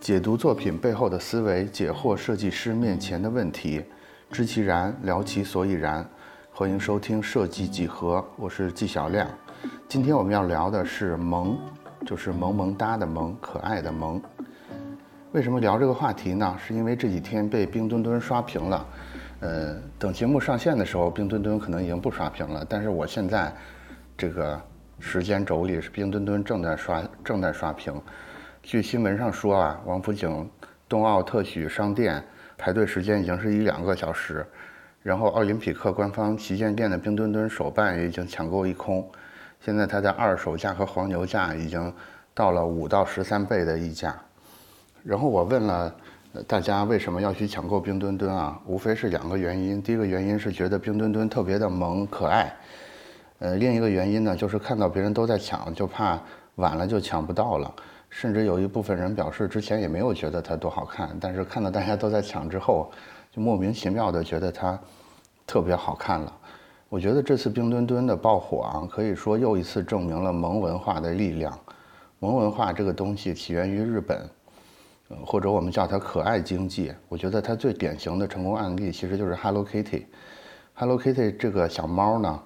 解读作品背后的思维，解惑设计师面前的问题，知其然，聊其所以然。欢迎收听设计几何，我是纪晓亮。今天我们要聊的是萌，就是萌萌哒的萌，可爱的萌。为什么聊这个话题呢？是因为这几天被冰墩墩刷屏了。呃，等节目上线的时候，冰墩墩可能已经不刷屏了。但是我现在这个时间轴里是冰墩墩正在刷，正在刷屏。据新闻上说啊，王府井冬奥特许商店排队时间已经是一两个小时，然后奥林匹克官方旗舰店的冰墩墩手办也已经抢购一空，现在它的二手价和黄牛价已经到了五到十三倍的溢价。然后我问了大家为什么要去抢购冰墩墩啊？无非是两个原因，第一个原因是觉得冰墩墩特别的萌可爱，呃，另一个原因呢就是看到别人都在抢，就怕晚了就抢不到了。甚至有一部分人表示，之前也没有觉得它多好看，但是看到大家都在抢之后，就莫名其妙的觉得它特别好看了。我觉得这次冰墩墩的爆火啊，可以说又一次证明了萌文化的力量。萌文化这个东西起源于日本，或者我们叫它可爱经济。我觉得它最典型的成功案例其实就是 Hello Kitty。Hello Kitty 这个小猫呢，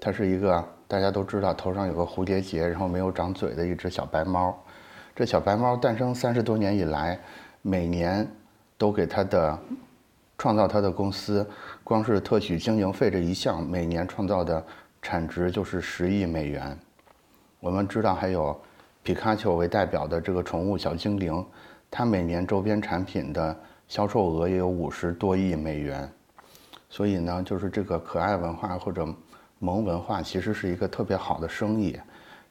它是一个大家都知道头上有个蝴蝶结，然后没有长嘴的一只小白猫。这小白猫诞生三十多年以来，每年都给它的创造它的公司，光是特许经营费这一项，每年创造的产值就是十亿美元。我们知道还有皮卡丘为代表的这个宠物小精灵，它每年周边产品的销售额也有五十多亿美元。所以呢，就是这个可爱文化或者萌文化，其实是一个特别好的生意。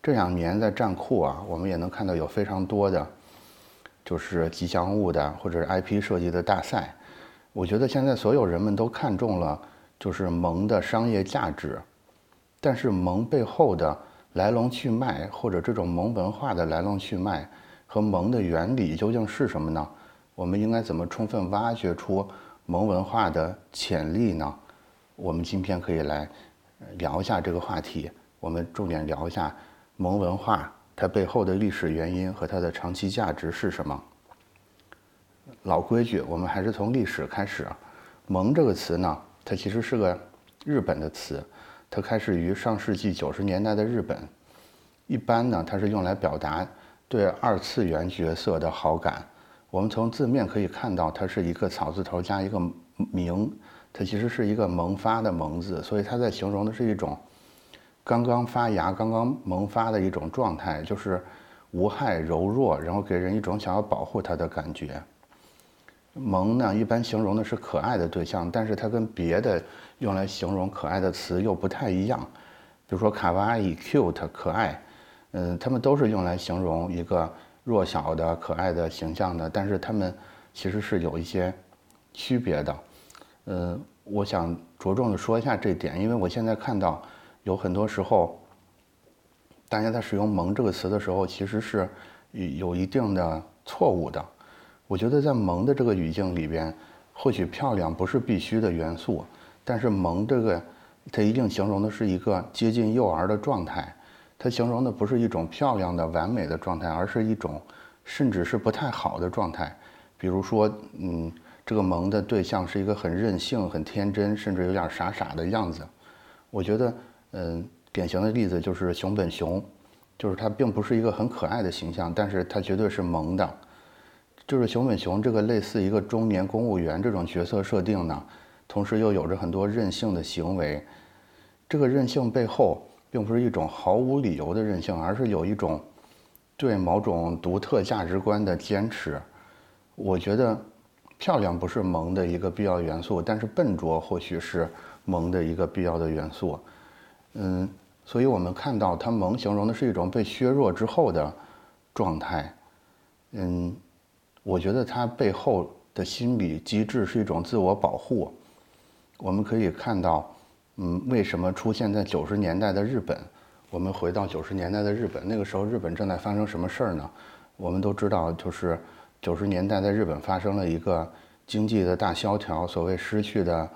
这两年在站库啊，我们也能看到有非常多的，就是吉祥物的或者是 IP 设计的大赛。我觉得现在所有人们都看中了就是萌的商业价值，但是萌背后的来龙去脉或者这种萌文化的来龙去脉和萌的原理究竟是什么呢？我们应该怎么充分挖掘出萌文化的潜力呢？我们今天可以来聊一下这个话题，我们重点聊一下。萌文化它背后的历史原因和它的长期价值是什么？老规矩，我们还是从历史开始。萌这个词呢，它其实是个日本的词，它开始于上世纪九十年代的日本。一般呢，它是用来表达对二次元角色的好感。我们从字面可以看到，它是一个草字头加一个名，它其实是一个萌发的萌字，所以它在形容的是一种。刚刚发芽、刚刚萌发的一种状态，就是无害、柔弱，然后给人一种想要保护它的感觉。萌呢，一般形容的是可爱的对象，但是它跟别的用来形容可爱的词又不太一样。比如说卡哇伊、cute、可爱，嗯，它们都是用来形容一个弱小的、可爱的形象的，但是它们其实是有一些区别的。嗯，我想着重的说一下这点，因为我现在看到。有很多时候，大家在使用“萌”这个词的时候，其实是有一定的错误的。我觉得在“萌”的这个语境里边，或许漂亮不是必须的元素，但是“萌”这个它一定形容的是一个接近幼儿的状态，它形容的不是一种漂亮的完美的状态，而是一种甚至是不太好的状态。比如说，嗯，这个萌的对象是一个很任性、很天真，甚至有点傻傻的样子。我觉得。嗯，典型的例子就是熊本熊，就是它并不是一个很可爱的形象，但是它绝对是萌的。就是熊本熊这个类似一个中年公务员这种角色设定呢，同时又有着很多任性的行为。这个任性背后，并不是一种毫无理由的任性，而是有一种对某种独特价值观的坚持。我觉得，漂亮不是萌的一个必要元素，但是笨拙或许是萌的一个必要的元素。嗯，所以我们看到它萌形容的是一种被削弱之后的状态。嗯，我觉得它背后的心理机制是一种自我保护。我们可以看到，嗯，为什么出现在九十年代的日本？我们回到九十年代的日本，那个时候日本正在发生什么事儿呢？我们都知道，就是九十年代在日本发生了一个经济的大萧条，所谓失去的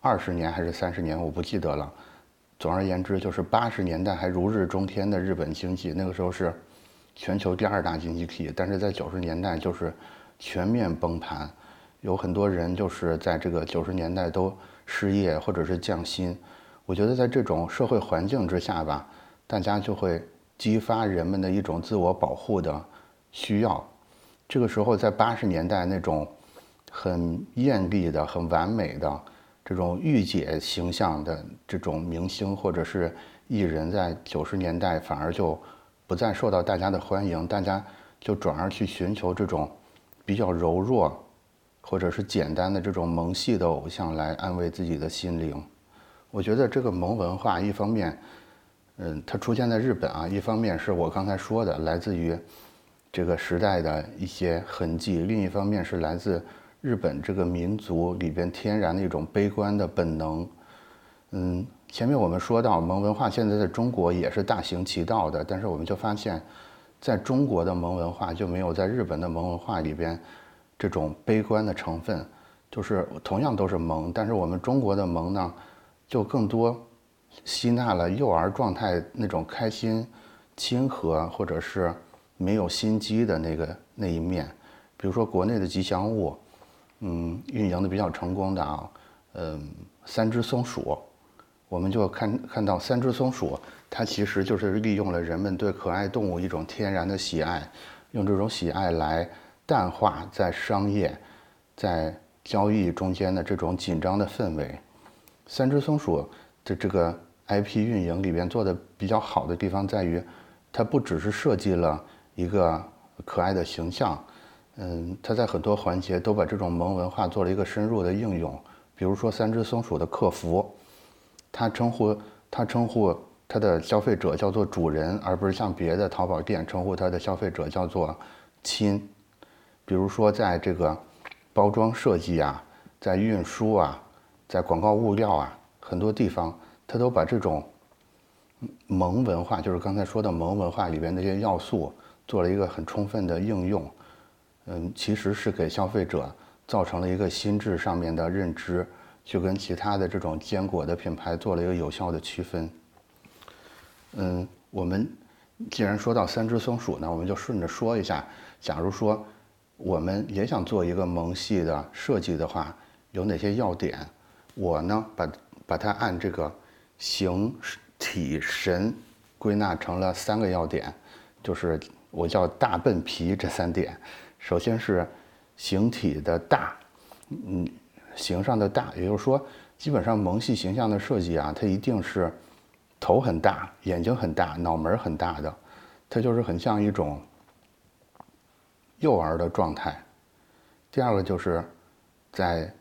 二十年还是三十年，我不记得了。总而言之，就是八十年代还如日中天的日本经济，那个时候是全球第二大经济体，但是在九十年代就是全面崩盘，有很多人就是在这个九十年代都失业或者是降薪。我觉得在这种社会环境之下吧，大家就会激发人们的一种自我保护的需要。这个时候，在八十年代那种很艳丽的、很完美的这种御姐形象的这种明星或者是艺人，在九十年代反而就不再受到大家的欢迎，大家就转而去寻求这种比较柔弱或者是简单的这种萌系的偶像来安慰自己的心灵。我觉得这个萌文化，一方面，嗯，它出现在日本啊，一方面是我刚才说的来自于这个时代的一些痕迹，另一方面是来自日本这个民族里边天然的一种悲观的本能。嗯，前面我们说到萌文化现在在中国也是大行其道的，但是我们就发现，在中国的萌文化就没有在日本的萌文化里边这种悲观的成分，就是同样都是萌，但是我们中国的萌呢？就更多吸纳了幼儿状态那种开心、亲和，或者是没有心机的那个那一面。比如说国内的吉祥物，嗯，运营的比较成功的啊，嗯，三只松鼠，我们就看看到三只松鼠，它其实就是利用了人们对可爱动物一种天然的喜爱，用这种喜爱来淡化在商业、在交易中间的这种紧张的氛围。三只松鼠的这个 IP 运营里边做的比较好的地方在于，它不只是设计了一个可爱的形象，嗯，它在很多环节都把这种萌文化做了一个深入的应用。比如说三只松鼠的客服，它称呼它称呼它的消费者叫做主人，而不是像别的淘宝店称呼它的消费者叫做亲。比如说在这个包装设计啊，在运输啊。在广告物料啊，很多地方它都把这种萌文化，就是刚才说的萌文化里边那些要素，做了一个很充分的应用。嗯，其实是给消费者造成了一个心智上面的认知，就跟其他的这种坚果的品牌做了一个有效的区分。嗯，我们既然说到三只松鼠呢，我们就顺着说一下，假如说我们也想做一个萌系的设计的话，有哪些要点？我呢，把把它按这个形体神归纳成了三个要点，就是我叫大笨皮这三点。首先是形体的大，嗯，形上的大，也就是说，基本上萌系形象的设计啊，它一定是头很大、眼睛很大、脑门很大的，它就是很像一种幼儿的状态。第二个就是在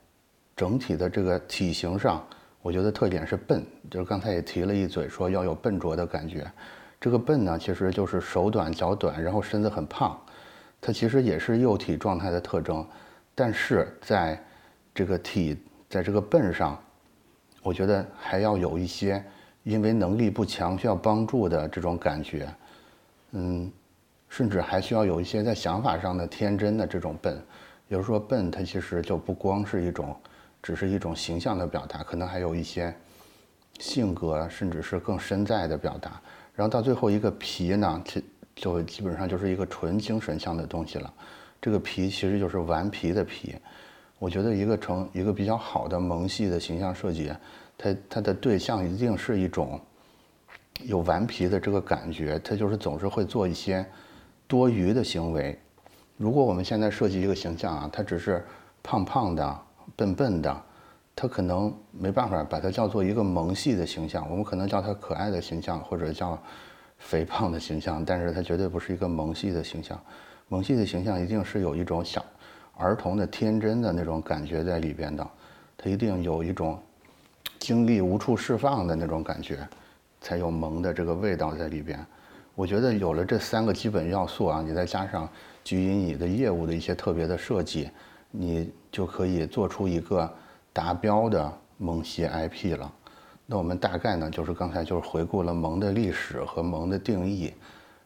整体的这个体型上，我觉得特点是笨，就是刚才也提了一嘴，说要有笨拙的感觉。这个笨呢，其实就是手短脚短，然后身子很胖，它其实也是幼体状态的特征。但是在这个体，在这个笨上，我觉得还要有一些因为能力不强需要帮助的这种感觉，嗯，甚至还需要有一些在想法上的天真的这种笨。也就是说笨，它其实就不光是一种。只是一种形象的表达，可能还有一些性格，甚至是更深在的表达。然后到最后一个皮呢，其就基本上就是一个纯精神向的东西了。这个皮其实就是顽皮的皮。我觉得一个成一个比较好的萌系的形象设计，它它的对象一定是一种有顽皮的这个感觉，它就是总是会做一些多余的行为。如果我们现在设计一个形象啊，它只是胖胖的。笨笨的，它可能没办法把它叫做一个萌系的形象。我们可能叫它可爱的形象，或者叫肥胖的形象，但是它绝对不是一个萌系的形象。萌系的形象一定是有一种小儿童的天真的那种感觉在里边的，它一定有一种精力无处释放的那种感觉，才有萌的这个味道在里边。我觉得有了这三个基本要素啊，你再加上基于你的业务的一些特别的设计。你就可以做出一个达标的萌系 IP 了。那我们大概呢，就是刚才就是回顾了萌的历史和萌的定义，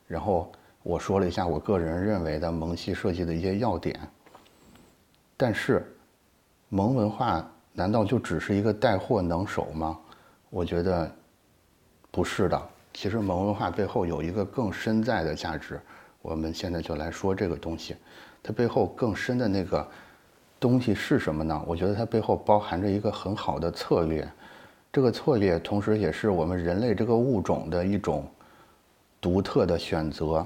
然后我说了一下我个人认为的萌系设计的一些要点。但是，萌文化难道就只是一个带货能手吗？我觉得不是的。其实萌文化背后有一个更深在的价值，我们现在就来说这个东西，它背后更深的那个东西是什么呢？我觉得它背后包含着一个很好的策略，这个策略同时也是我们人类这个物种的一种独特的选择。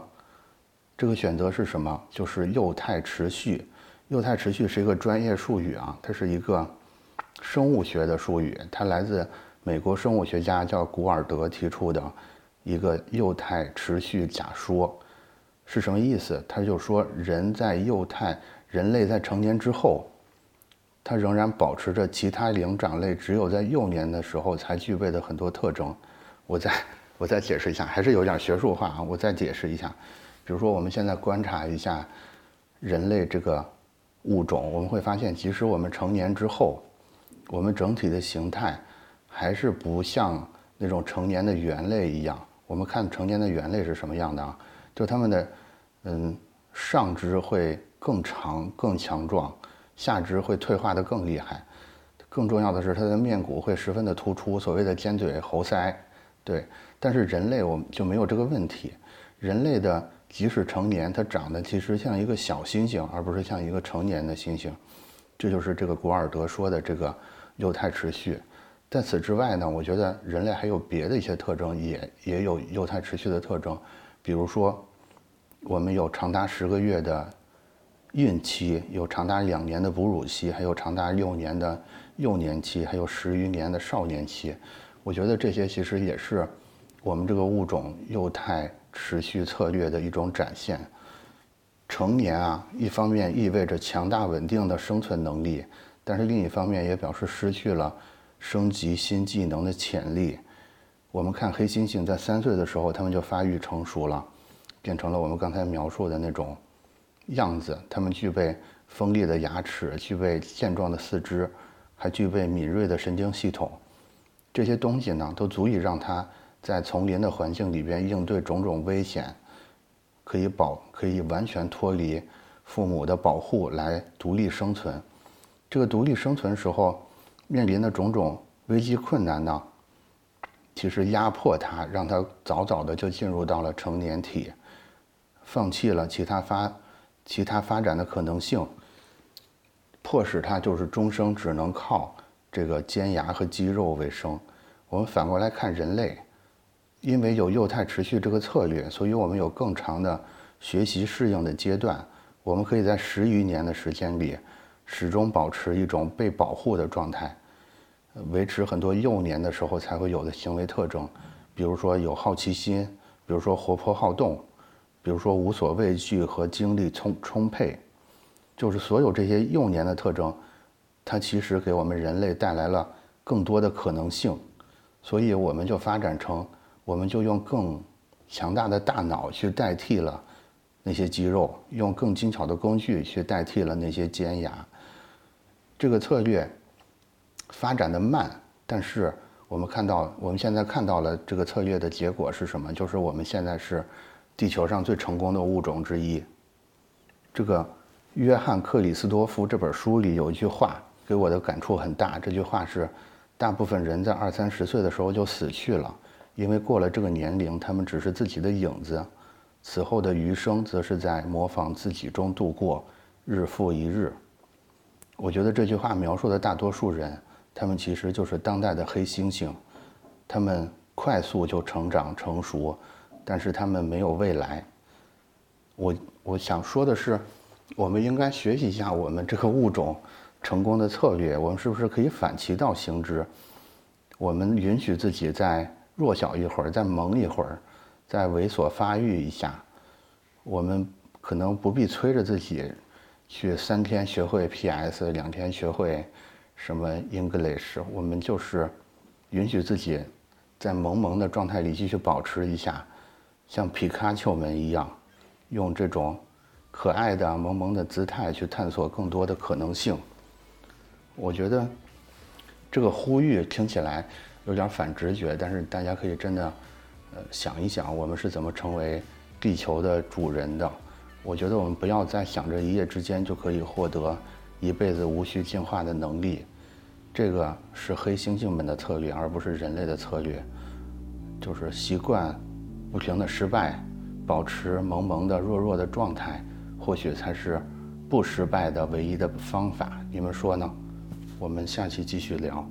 这个选择是什么？就是幼态持续。幼态持续是一个专业术语啊，它是一个生物学的术语，它来自美国生物学家叫古尔德提出的一个幼态持续假说，是什么意思？他就说人在幼态，人类在成年之后，它仍然保持着其他灵长类只有在幼年的时候才具备的很多特征。我再 我再解释一下，还是有点学术化啊，我再解释一下。比如说，我们现在观察一下人类这个物种，我们会发现，即使我们成年之后，我们整体的形态还是不像那种成年的猿类一样。我们看成年的猿类是什么样的啊？就它们的，嗯，上肢会更长、更强壮，下肢会退化的更厉害。更重要的是，它的面骨会十分的突出，所谓的尖嘴猴腮。对，但是人类我们就没有这个问题。人类的即使成年，它长得其实像一个小猩猩，而不是像一个成年的猩猩。这就是这个古尔德说的这个幼态持续。在此之外呢，我觉得人类还有别的一些特征，也也有幼态持续的特征。比如说，我们有长达十个月的孕期，有长达两年的哺乳期，还有长达六年的幼年期，还有十余年的少年期。我觉得这些其实也是我们这个物种幼态。持续策略的一种展现。成年啊，一方面意味着强大稳定的生存能力，但是另一方面也表示失去了升级新技能的潜力。我们看黑猩猩在三岁的时候，它们就发育成熟了，变成了我们刚才描述的那种样子。它们具备锋利的牙齿，具备健壮的四肢，还具备敏锐的神经系统。这些东西呢，都足以让它。在丛林的环境里边应对种种危险，可以保可以完全脱离父母的保护来独立生存。这个独立生存时候面临的种种危机困难呢，其实压迫他，让他早早的就进入到了成年体，放弃了其他发其他发展的可能性，迫使他就是终生只能靠这个尖牙和肌肉为生。我们反过来看人类。因为有幼态持续这个策略，所以我们有更长的学习适应的阶段。我们可以在十余年的时间里，始终保持一种被保护的状态，维持很多幼年的时候才会有的行为特征，比如说有好奇心，比如说活泼好动，比如说无所畏惧和精力充充沛，就是所有这些幼年的特征，它其实给我们人类带来了更多的可能性，所以我们就发展成。我们就用更强大的大脑去代替了那些肌肉，用更精巧的工具去代替了那些尖牙。这个策略发展的慢，但是我们看到，我们现在看到了这个策略的结果是什么？就是我们现在是地球上最成功的物种之一。这个约翰克里斯多夫这本书里有一句话给我的感触很大，这句话是：大部分人在二三十岁的时候就死去了。因为过了这个年龄，他们只是自己的影子，此后的余生则是在模仿自己中度过，日复一日。我觉得这句话描述的大多数人，他们其实就是当代的黑猩猩，他们快速就成长成熟，但是他们没有未来。我我想说的是，我们应该学习一下我们这个物种成功的策略，我们是不是可以反其道行之？我们允许自己再。弱小一会儿，再萌一会儿，再猥琐发育一下，我们可能不必催着自己去三天学会 PS，两天学会什么 English，我们就是允许自己在萌萌的状态里继续保持一下，像皮卡丘们一样，用这种可爱的萌萌的姿态去探索更多的可能性。我觉得这个呼吁听起来。有点反直觉，但是大家可以真的，呃，想一想，我们是怎么成为地球的主人的？我觉得我们不要再想着一夜之间就可以获得一辈子无需进化的能力，这个是黑猩猩们的策略，而不是人类的策略。就是习惯不停的失败，保持萌萌的、弱弱的状态，或许才是不失败的唯一的方法。你们说呢？我们下期继续聊。